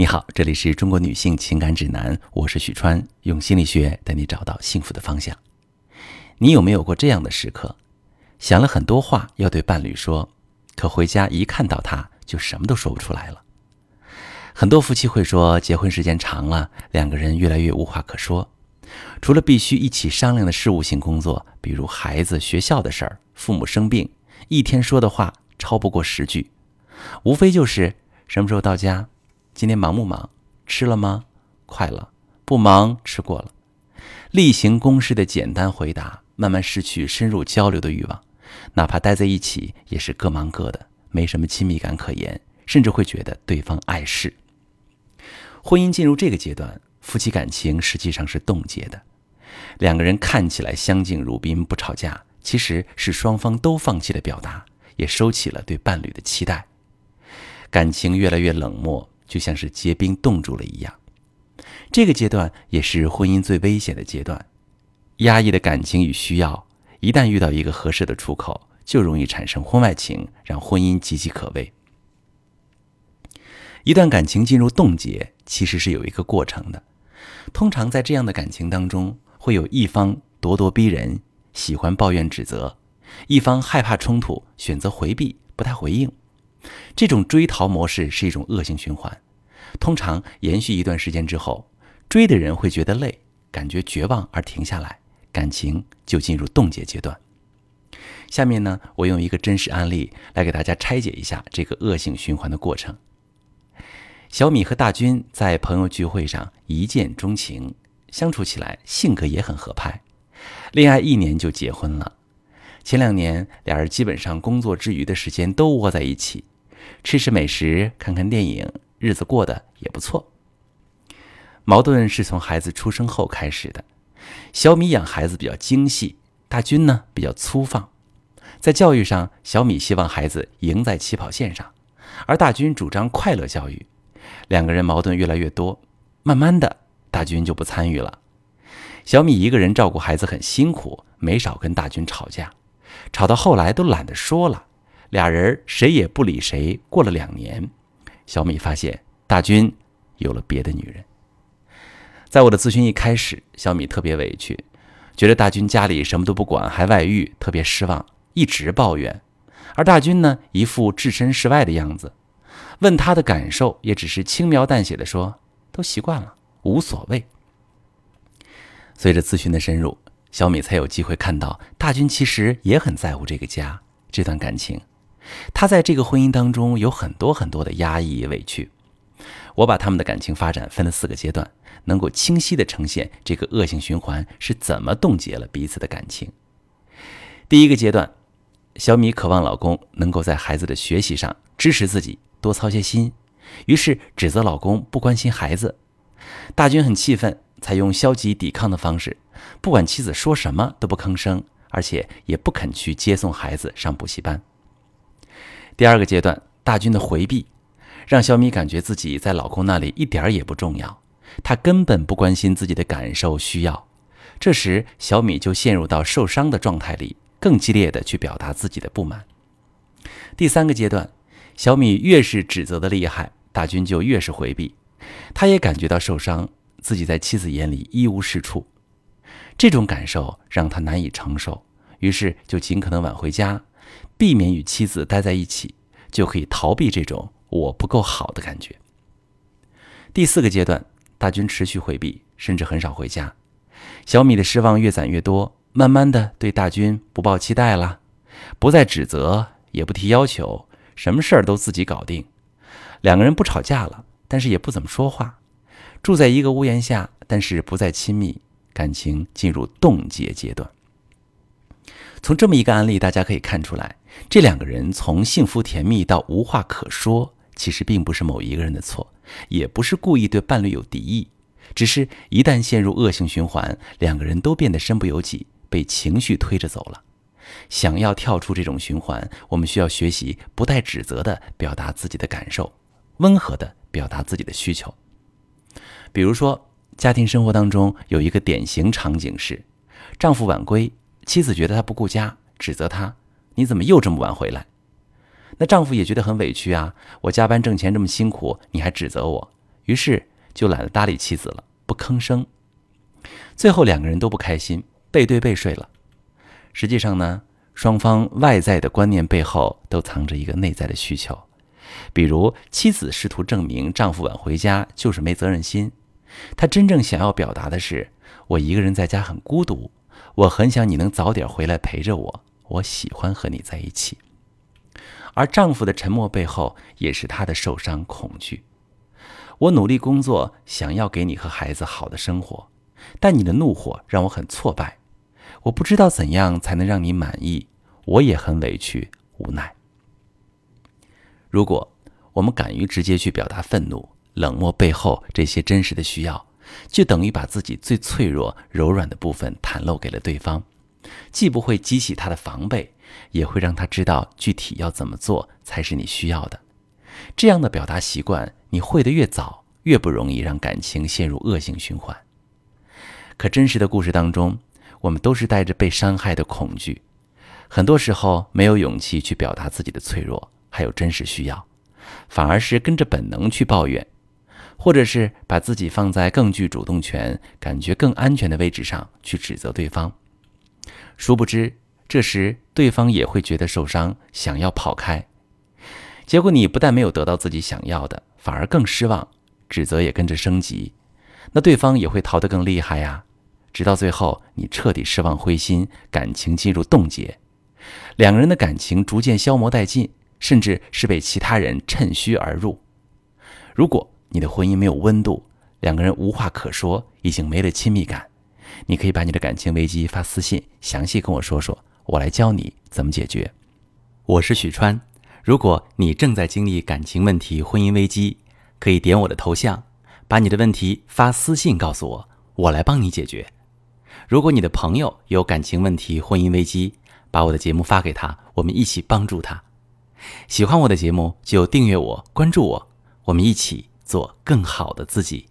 你好，这里是中国女性情感指南，我是许川，用心理学带你找到幸福的方向。你有没有过这样的时刻，想了很多话要对伴侣说，可回家一看到他就什么都说不出来了？很多夫妻会说，结婚时间长了，两个人越来越无话可说，除了必须一起商量的事务性工作，比如孩子、学校的事儿、父母生病，一天说的话超不过十句，无非就是什么时候到家。今天忙不忙？吃了吗？快了。不忙，吃过了。例行公事的简单回答，慢慢失去深入交流的欲望。哪怕待在一起，也是各忙各的，没什么亲密感可言，甚至会觉得对方碍事。婚姻进入这个阶段，夫妻感情实际上是冻结的。两个人看起来相敬如宾，不吵架，其实是双方都放弃了表达，也收起了对伴侣的期待，感情越来越冷漠。就像是结冰冻住了一样，这个阶段也是婚姻最危险的阶段。压抑的感情与需要，一旦遇到一个合适的出口，就容易产生婚外情，让婚姻岌岌可危。一段感情进入冻结，其实是有一个过程的。通常在这样的感情当中，会有一方咄咄逼人，喜欢抱怨指责；一方害怕冲突，选择回避，不太回应。这种追逃模式是一种恶性循环，通常延续一段时间之后，追的人会觉得累，感觉绝望而停下来，感情就进入冻结阶段。下面呢，我用一个真实案例来给大家拆解一下这个恶性循环的过程。小米和大军在朋友聚会上一见钟情，相处起来性格也很合拍，恋爱一年就结婚了。前两年，俩人基本上工作之余的时间都窝在一起，吃吃美食，看看电影，日子过得也不错。矛盾是从孩子出生后开始的。小米养孩子比较精细，大军呢比较粗放。在教育上，小米希望孩子赢在起跑线上，而大军主张快乐教育。两个人矛盾越来越多，慢慢的，大军就不参与了。小米一个人照顾孩子很辛苦，没少跟大军吵架。吵到后来都懒得说了，俩人谁也不理谁。过了两年，小米发现大军有了别的女人。在我的咨询一开始，小米特别委屈，觉得大军家里什么都不管，还外遇，特别失望，一直抱怨。而大军呢，一副置身事外的样子。问他的感受，也只是轻描淡写的说：“都习惯了，无所谓。”随着咨询的深入。小米才有机会看到，大军其实也很在乎这个家、这段感情。他在这个婚姻当中有很多很多的压抑、委屈。我把他们的感情发展分了四个阶段，能够清晰地呈现这个恶性循环是怎么冻结了彼此的感情。第一个阶段，小米渴望老公能够在孩子的学习上支持自己，多操些心，于是指责老公不关心孩子。大军很气愤。采用消极抵抗的方式，不管妻子说什么都不吭声，而且也不肯去接送孩子上补习班。第二个阶段，大军的回避，让小米感觉自己在老公那里一点也不重要，他根本不关心自己的感受需要。这时，小米就陷入到受伤的状态里，更激烈的去表达自己的不满。第三个阶段，小米越是指责的厉害，大军就越是回避，他也感觉到受伤。自己在妻子眼里一无是处，这种感受让他难以承受，于是就尽可能晚回家，避免与妻子待在一起，就可以逃避这种我不够好的感觉。第四个阶段，大军持续回避，甚至很少回家。小米的失望越攒越多，慢慢的对大军不抱期待了，不再指责，也不提要求，什么事儿都自己搞定。两个人不吵架了，但是也不怎么说话。住在一个屋檐下，但是不再亲密，感情进入冻结阶段。从这么一个案例，大家可以看出来，这两个人从幸福甜蜜到无话可说，其实并不是某一个人的错，也不是故意对伴侣有敌意，只是一旦陷入恶性循环，两个人都变得身不由己，被情绪推着走了。想要跳出这种循环，我们需要学习不带指责的表达自己的感受，温和的表达自己的需求。比如说，家庭生活当中有一个典型场景是，丈夫晚归，妻子觉得他不顾家，指责他：“你怎么又这么晚回来？”那丈夫也觉得很委屈啊，我加班挣钱这么辛苦，你还指责我，于是就懒得搭理妻子了，不吭声。最后两个人都不开心，背对背睡了。实际上呢，双方外在的观念背后都藏着一个内在的需求。比如，妻子试图证明丈夫晚回家就是没责任心，她真正想要表达的是：我一个人在家很孤独，我很想你能早点回来陪着我，我喜欢和你在一起。而丈夫的沉默背后，也是他的受伤恐惧。我努力工作，想要给你和孩子好的生活，但你的怒火让我很挫败。我不知道怎样才能让你满意，我也很委屈无奈。如果我们敢于直接去表达愤怒、冷漠背后这些真实的需要，就等于把自己最脆弱、柔软的部分袒露给了对方，既不会激起他的防备。也会让他知道具体要怎么做才是你需要的。这样的表达习惯，你会的越早，越不容易让感情陷入恶性循环。可真实的故事当中，我们都是带着被伤害的恐惧，很多时候没有勇气去表达自己的脆弱，还有真实需要，反而是跟着本能去抱怨，或者是把自己放在更具主动权、感觉更安全的位置上去指责对方，殊不知。这时，对方也会觉得受伤，想要跑开。结果，你不但没有得到自己想要的，反而更失望，指责也跟着升级。那对方也会逃得更厉害呀。直到最后，你彻底失望灰心，感情进入冻结，两个人的感情逐渐消磨殆尽，甚至是被其他人趁虚而入。如果你的婚姻没有温度，两个人无话可说，已经没了亲密感，你可以把你的感情危机发私信，详细跟我说说。我来教你怎么解决。我是许川，如果你正在经历感情问题、婚姻危机，可以点我的头像，把你的问题发私信告诉我，我来帮你解决。如果你的朋友有感情问题、婚姻危机，把我的节目发给他，我们一起帮助他。喜欢我的节目就订阅我、关注我，我们一起做更好的自己。